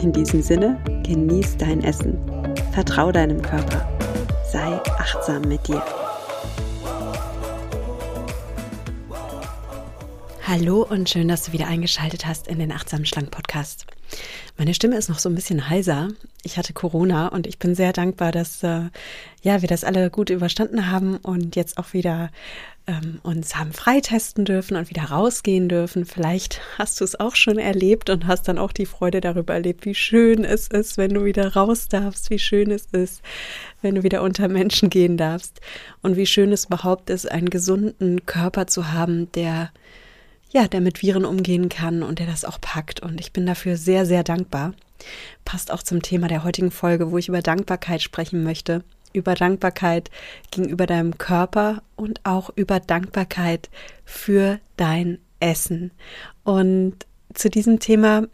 In diesem Sinne, genieß dein Essen. Vertrau deinem Körper. Sei achtsam mit dir. Hallo und schön, dass du wieder eingeschaltet hast in den Achtsam Schlank Podcast. Meine Stimme ist noch so ein bisschen heiser. Ich hatte Corona und ich bin sehr dankbar, dass äh, ja wir das alle gut überstanden haben und jetzt auch wieder ähm, uns haben freitesten dürfen und wieder rausgehen dürfen. Vielleicht hast du es auch schon erlebt und hast dann auch die Freude darüber erlebt, wie schön es ist, wenn du wieder raus darfst, wie schön es ist, wenn du wieder unter Menschen gehen darfst und wie schön es überhaupt ist, einen gesunden Körper zu haben, der ja, der mit Viren umgehen kann und der das auch packt. Und ich bin dafür sehr, sehr dankbar. Passt auch zum Thema der heutigen Folge, wo ich über Dankbarkeit sprechen möchte über Dankbarkeit gegenüber deinem Körper und auch über Dankbarkeit für dein Essen. Und zu diesem Thema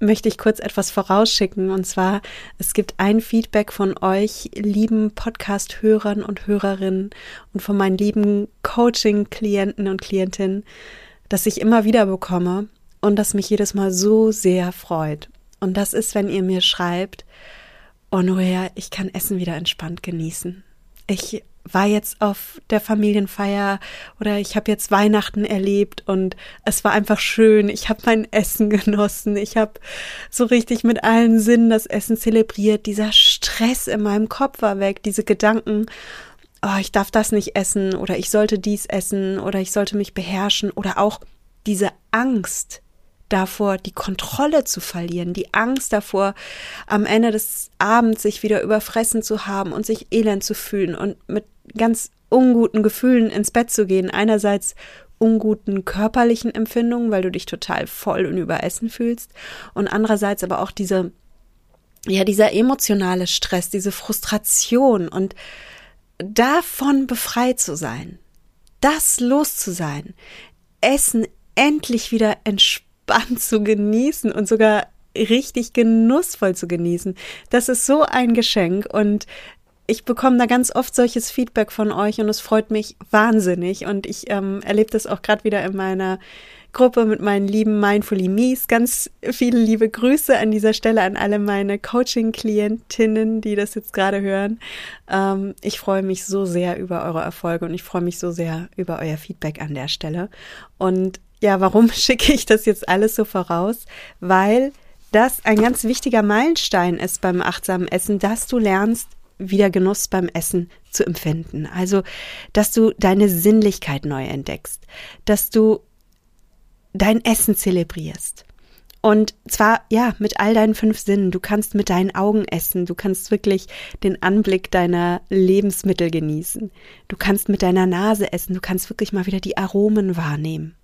möchte ich kurz etwas vorausschicken. Und zwar, es gibt ein Feedback von euch, lieben Podcast-Hörern und Hörerinnen und von meinen lieben Coaching-Klienten und Klientinnen, das ich immer wieder bekomme und das mich jedes Mal so sehr freut. Und das ist, wenn ihr mir schreibt, oh Noea, ich kann Essen wieder entspannt genießen. Ich war jetzt auf der Familienfeier oder ich habe jetzt Weihnachten erlebt und es war einfach schön. Ich habe mein Essen genossen. Ich habe so richtig mit allen Sinnen das Essen zelebriert. Dieser Stress in meinem Kopf war weg, diese Gedanken, oh, ich darf das nicht essen oder ich sollte dies essen oder ich sollte mich beherrschen oder auch diese Angst, davor, die Kontrolle zu verlieren, die Angst davor, am Ende des Abends sich wieder überfressen zu haben und sich elend zu fühlen und mit ganz unguten Gefühlen ins Bett zu gehen. Einerseits unguten körperlichen Empfindungen, weil du dich total voll und überessen fühlst und andererseits aber auch diese ja, dieser emotionale Stress, diese Frustration und davon befreit zu sein, das los zu sein, Essen endlich wieder entspannt entspannt zu genießen und sogar richtig genussvoll zu genießen. Das ist so ein Geschenk und ich bekomme da ganz oft solches Feedback von euch und es freut mich wahnsinnig und ich ähm, erlebe das auch gerade wieder in meiner Gruppe mit meinen lieben Mindfully Mies. Ganz viele liebe Grüße an dieser Stelle an alle meine Coaching-Klientinnen, die das jetzt gerade hören. Ähm, ich freue mich so sehr über eure Erfolge und ich freue mich so sehr über euer Feedback an der Stelle. Und ja, warum schicke ich das jetzt alles so voraus? Weil das ein ganz wichtiger Meilenstein ist beim achtsamen Essen, dass du lernst, wieder Genuss beim Essen zu empfinden. Also, dass du deine Sinnlichkeit neu entdeckst, dass du dein Essen zelebrierst. Und zwar, ja, mit all deinen fünf Sinnen. Du kannst mit deinen Augen essen. Du kannst wirklich den Anblick deiner Lebensmittel genießen. Du kannst mit deiner Nase essen. Du kannst wirklich mal wieder die Aromen wahrnehmen.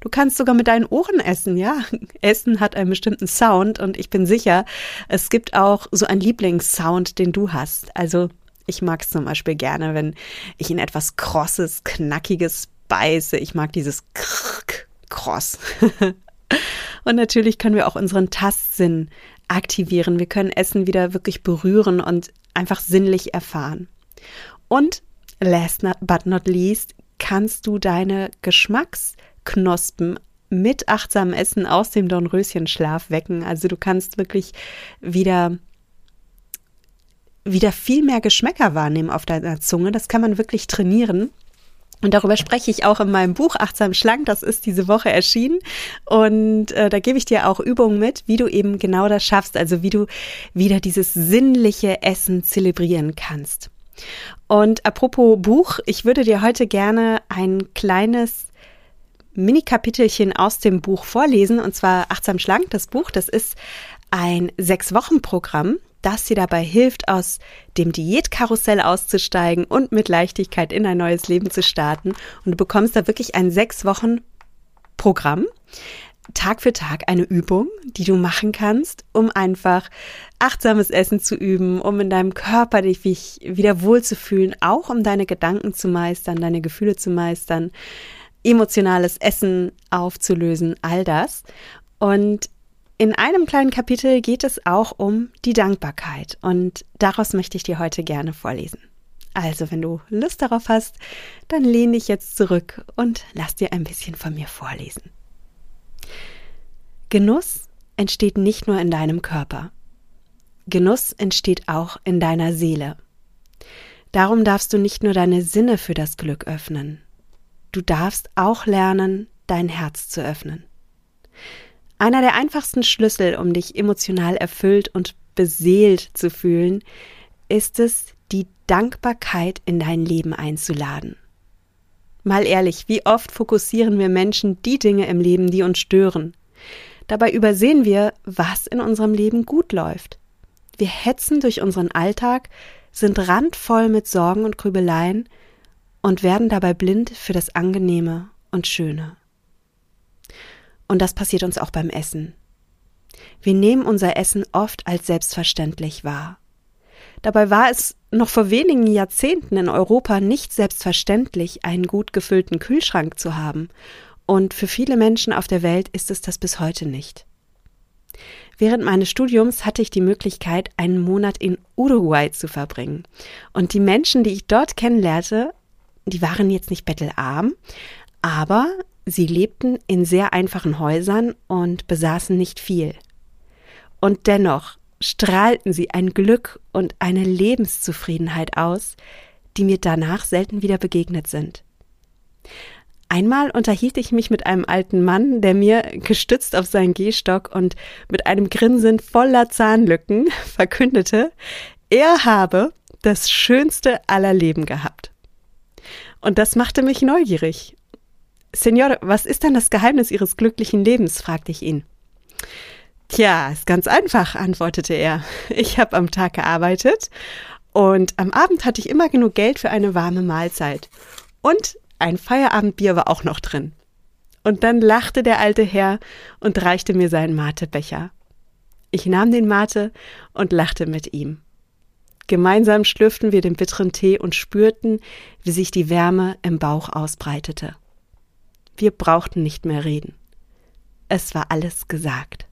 Du kannst sogar mit deinen Ohren essen, ja. Essen hat einen bestimmten Sound und ich bin sicher, es gibt auch so einen Lieblingssound, den du hast. Also ich mag es zum Beispiel gerne, wenn ich in etwas Krosses, Knackiges beiße. Ich mag dieses Krrk, Kross. und natürlich können wir auch unseren Tastsinn aktivieren. Wir können Essen wieder wirklich berühren und einfach sinnlich erfahren. Und last but not least kannst du deine Geschmacks- Knospen mit achtsamem Essen aus dem Dornröschenschlaf wecken. Also du kannst wirklich wieder wieder viel mehr Geschmäcker wahrnehmen auf deiner Zunge. Das kann man wirklich trainieren. Und darüber spreche ich auch in meinem Buch Achtsam Schlank. Das ist diese Woche erschienen. Und äh, da gebe ich dir auch Übungen mit, wie du eben genau das schaffst. Also wie du wieder dieses sinnliche Essen zelebrieren kannst. Und apropos Buch, ich würde dir heute gerne ein kleines Mini-Kapitelchen aus dem Buch vorlesen, und zwar Achtsam Schlank, das Buch. Das ist ein Sechs-Wochen-Programm, das dir dabei hilft, aus dem Diätkarussell auszusteigen und mit Leichtigkeit in ein neues Leben zu starten. Und du bekommst da wirklich ein Sechs-Wochen-Programm Tag für Tag eine Übung, die du machen kannst, um einfach achtsames Essen zu üben, um in deinem Körper dich wieder wohlzufühlen, auch um deine Gedanken zu meistern, deine Gefühle zu meistern, emotionales Essen aufzulösen, all das. Und in einem kleinen Kapitel geht es auch um die Dankbarkeit und daraus möchte ich dir heute gerne vorlesen. Also, wenn du Lust darauf hast, dann lehn dich jetzt zurück und lass dir ein bisschen von mir vorlesen. Genuss entsteht nicht nur in deinem Körper. Genuss entsteht auch in deiner Seele. Darum darfst du nicht nur deine Sinne für das Glück öffnen. Du darfst auch lernen, dein Herz zu öffnen. Einer der einfachsten Schlüssel, um dich emotional erfüllt und beseelt zu fühlen, ist es, die Dankbarkeit in dein Leben einzuladen. Mal ehrlich, wie oft fokussieren wir Menschen die Dinge im Leben, die uns stören? Dabei übersehen wir, was in unserem Leben gut läuft. Wir hetzen durch unseren Alltag, sind randvoll mit Sorgen und Grübeleien und werden dabei blind für das Angenehme und Schöne. Und das passiert uns auch beim Essen. Wir nehmen unser Essen oft als selbstverständlich wahr. Dabei war es noch vor wenigen Jahrzehnten in Europa nicht selbstverständlich, einen gut gefüllten Kühlschrank zu haben, und für viele Menschen auf der Welt ist es das bis heute nicht. Während meines Studiums hatte ich die Möglichkeit, einen Monat in Uruguay zu verbringen. Und die Menschen, die ich dort kennenlernte, die waren jetzt nicht bettelarm, aber Sie lebten in sehr einfachen Häusern und besaßen nicht viel. Und dennoch strahlten sie ein Glück und eine Lebenszufriedenheit aus, die mir danach selten wieder begegnet sind. Einmal unterhielt ich mich mit einem alten Mann, der mir, gestützt auf seinen Gehstock und mit einem Grinsen voller Zahnlücken, verkündete, er habe das schönste aller Leben gehabt. Und das machte mich neugierig Senor, was ist denn das Geheimnis Ihres glücklichen Lebens? fragte ich ihn. Tja, ist ganz einfach, antwortete er. Ich habe am Tag gearbeitet und am Abend hatte ich immer genug Geld für eine warme Mahlzeit. Und ein Feierabendbier war auch noch drin. Und dann lachte der alte Herr und reichte mir seinen Matebecher. Ich nahm den Mate und lachte mit ihm. Gemeinsam schlürften wir den bitteren Tee und spürten, wie sich die Wärme im Bauch ausbreitete. Wir brauchten nicht mehr reden. Es war alles gesagt.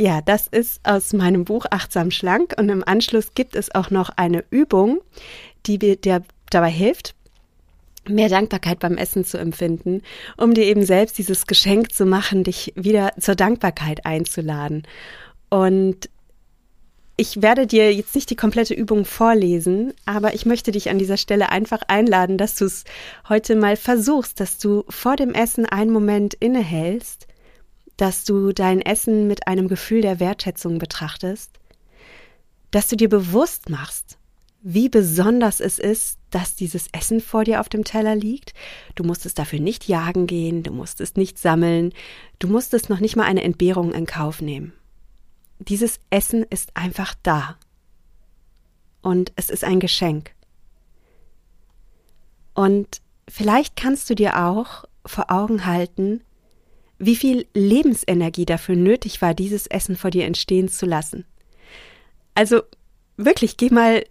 Ja, das ist aus meinem Buch Achtsam Schlank und im Anschluss gibt es auch noch eine Übung, die dir dabei hilft, mehr Dankbarkeit beim Essen zu empfinden, um dir eben selbst dieses Geschenk zu machen, dich wieder zur Dankbarkeit einzuladen. Und ich werde dir jetzt nicht die komplette Übung vorlesen, aber ich möchte dich an dieser Stelle einfach einladen, dass du es heute mal versuchst, dass du vor dem Essen einen Moment innehältst, dass du dein Essen mit einem Gefühl der Wertschätzung betrachtest, dass du dir bewusst machst, wie besonders es ist, dass dieses Essen vor dir auf dem Teller liegt. Du musstest dafür nicht jagen gehen, du musstest nicht sammeln, du musstest noch nicht mal eine Entbehrung in Kauf nehmen dieses Essen ist einfach da. Und es ist ein Geschenk. Und vielleicht kannst du dir auch vor Augen halten, wie viel Lebensenergie dafür nötig war, dieses Essen vor dir entstehen zu lassen. Also wirklich, geh mal,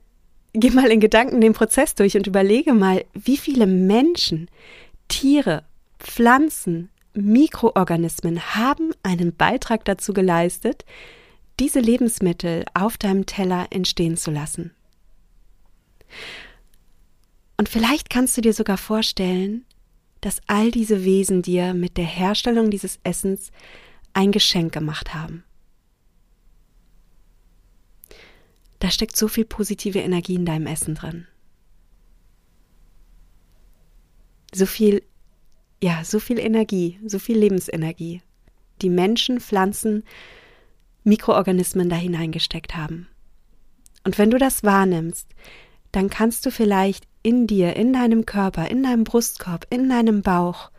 geh mal in Gedanken den Prozess durch und überlege mal, wie viele Menschen, Tiere, Pflanzen, Mikroorganismen haben einen Beitrag dazu geleistet, diese Lebensmittel auf deinem Teller entstehen zu lassen. Und vielleicht kannst du dir sogar vorstellen, dass all diese Wesen dir mit der Herstellung dieses Essens ein Geschenk gemacht haben. Da steckt so viel positive Energie in deinem Essen drin. So viel, ja, so viel Energie, so viel Lebensenergie, die Menschen, Pflanzen Mikroorganismen da hineingesteckt haben. Und wenn du das wahrnimmst, dann kannst du vielleicht in dir, in deinem Körper, in deinem Brustkorb, in deinem Bauch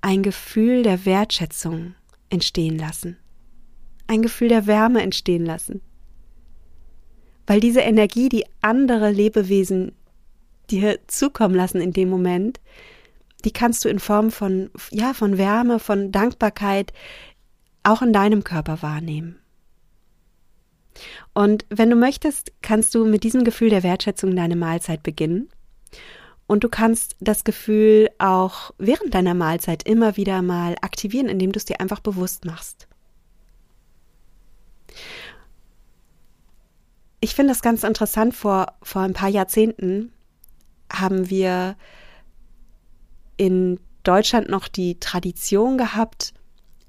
ein Gefühl der Wertschätzung entstehen lassen. Ein Gefühl der Wärme entstehen lassen. Weil diese Energie, die andere Lebewesen dir zukommen lassen in dem Moment, die kannst du in Form von, ja, von Wärme, von Dankbarkeit auch in deinem Körper wahrnehmen. Und wenn du möchtest, kannst du mit diesem Gefühl der Wertschätzung deine Mahlzeit beginnen. Und du kannst das Gefühl auch während deiner Mahlzeit immer wieder mal aktivieren, indem du es dir einfach bewusst machst. Ich finde das ganz interessant. Vor, vor ein paar Jahrzehnten haben wir in Deutschland noch die Tradition gehabt,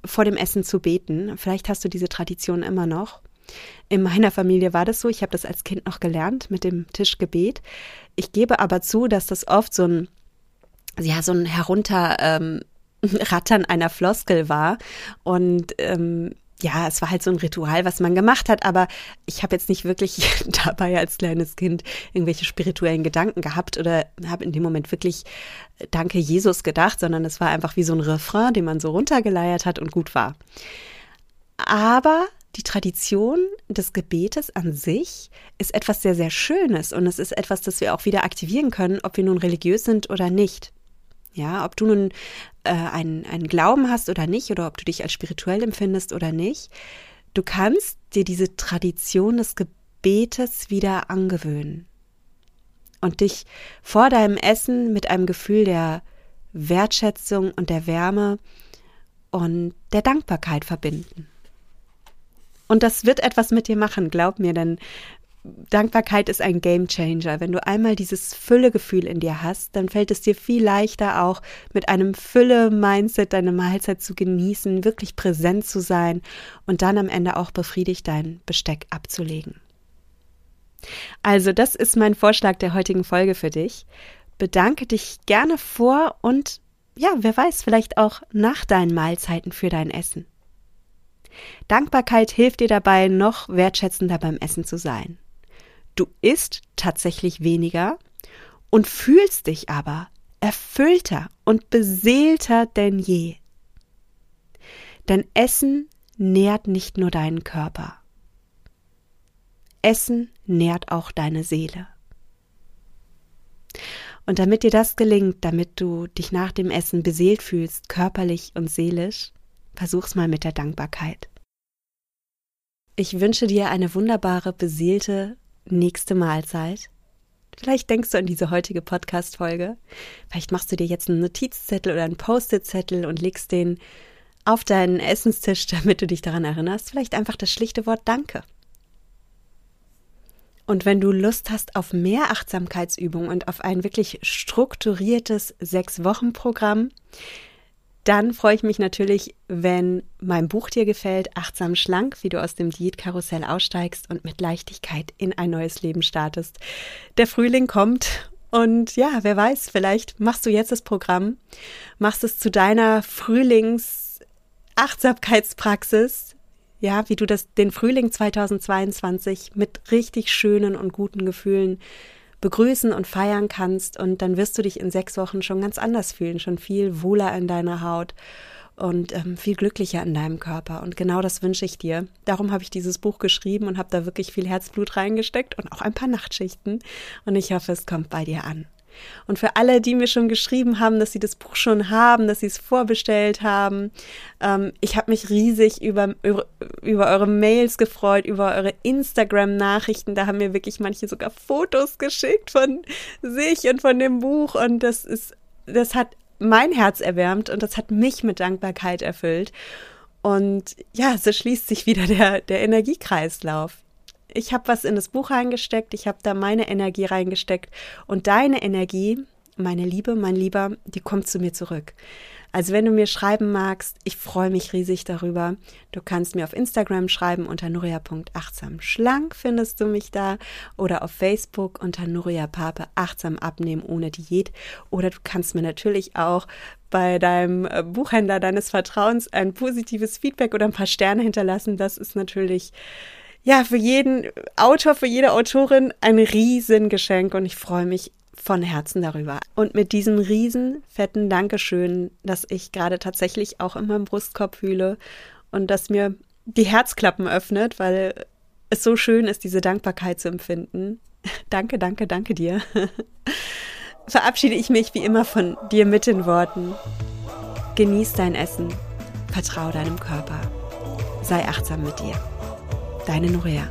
vor dem Essen zu beten. Vielleicht hast du diese Tradition immer noch. In meiner Familie war das so. Ich habe das als Kind noch gelernt mit dem Tischgebet. Ich gebe aber zu, dass das oft so ein, ja, so ein Herunterrattern ähm, einer Floskel war. Und ähm, ja, es war halt so ein Ritual, was man gemacht hat, aber ich habe jetzt nicht wirklich dabei als kleines Kind irgendwelche spirituellen Gedanken gehabt oder habe in dem Moment wirklich Danke Jesus gedacht, sondern es war einfach wie so ein Refrain, den man so runtergeleiert hat und gut war. Aber die Tradition des Gebetes an sich ist etwas sehr, sehr Schönes und es ist etwas, das wir auch wieder aktivieren können, ob wir nun religiös sind oder nicht. Ja, ob du nun äh, einen, einen Glauben hast oder nicht, oder ob du dich als spirituell empfindest oder nicht, du kannst dir diese Tradition des Gebetes wieder angewöhnen und dich vor deinem Essen mit einem Gefühl der Wertschätzung und der Wärme und der Dankbarkeit verbinden. Und das wird etwas mit dir machen, glaub mir, denn Dankbarkeit ist ein Game Changer. Wenn du einmal dieses Füllegefühl in dir hast, dann fällt es dir viel leichter auch mit einem Fülle-Mindset deine Mahlzeit zu genießen, wirklich präsent zu sein und dann am Ende auch befriedigt dein Besteck abzulegen. Also, das ist mein Vorschlag der heutigen Folge für dich. Bedanke dich gerne vor und ja, wer weiß, vielleicht auch nach deinen Mahlzeiten für dein Essen. Dankbarkeit hilft dir dabei, noch wertschätzender beim Essen zu sein. Du isst tatsächlich weniger und fühlst dich aber erfüllter und beseelter denn je. Denn Essen nährt nicht nur deinen Körper. Essen nährt auch deine Seele. Und damit dir das gelingt, damit du dich nach dem Essen beseelt fühlst, körperlich und seelisch, versuch's mal mit der Dankbarkeit. Ich wünsche dir eine wunderbare, beseelte nächste Mahlzeit. Vielleicht denkst du an diese heutige Podcast-Folge. Vielleicht machst du dir jetzt einen Notizzettel oder einen Post-it-Zettel und legst den auf deinen Essenstisch, damit du dich daran erinnerst. Vielleicht einfach das schlichte Wort Danke. Und wenn du Lust hast auf mehr Achtsamkeitsübungen und auf ein wirklich strukturiertes Sechs-Wochen-Programm, dann freue ich mich natürlich, wenn mein Buch dir gefällt, Achtsam Schlank, wie du aus dem Diätkarussell aussteigst und mit Leichtigkeit in ein neues Leben startest. Der Frühling kommt und ja, wer weiß, vielleicht machst du jetzt das Programm, machst es zu deiner Frühlings-Achtsamkeitspraxis, ja, wie du das, den Frühling 2022 mit richtig schönen und guten Gefühlen begrüßen und feiern kannst. Und dann wirst du dich in sechs Wochen schon ganz anders fühlen, schon viel wohler in deiner Haut und ähm, viel glücklicher in deinem Körper. Und genau das wünsche ich dir. Darum habe ich dieses Buch geschrieben und habe da wirklich viel Herzblut reingesteckt und auch ein paar Nachtschichten. Und ich hoffe, es kommt bei dir an. Und für alle, die mir schon geschrieben haben, dass sie das Buch schon haben, dass sie es vorbestellt haben, ähm, ich habe mich riesig über, über, über eure Mails gefreut, über eure Instagram-Nachrichten. Da haben mir wirklich manche sogar Fotos geschickt von sich und von dem Buch. Und das ist, das hat mein Herz erwärmt und das hat mich mit Dankbarkeit erfüllt. Und ja, so schließt sich wieder der, der Energiekreislauf ich habe was in das Buch reingesteckt, ich habe da meine Energie reingesteckt und deine Energie, meine Liebe, mein Lieber, die kommt zu mir zurück. Also wenn du mir schreiben magst, ich freue mich riesig darüber. Du kannst mir auf Instagram schreiben unter nuria.achtsamschlank findest du mich da oder auf Facebook unter Nuria Pape achtsam abnehmen ohne Diät oder du kannst mir natürlich auch bei deinem äh, Buchhändler deines Vertrauens ein positives Feedback oder ein paar Sterne hinterlassen. Das ist natürlich ja, für jeden Autor, für jede Autorin ein Riesengeschenk und ich freue mich von Herzen darüber. Und mit diesem riesen fetten Dankeschön, dass ich gerade tatsächlich auch in meinem Brustkorb fühle und dass mir die Herzklappen öffnet, weil es so schön ist, diese Dankbarkeit zu empfinden. danke, danke, danke dir. verabschiede ich mich wie immer von dir mit den Worten. Genieß dein Essen, vertrau deinem Körper, sei achtsam mit dir. Deine Norea.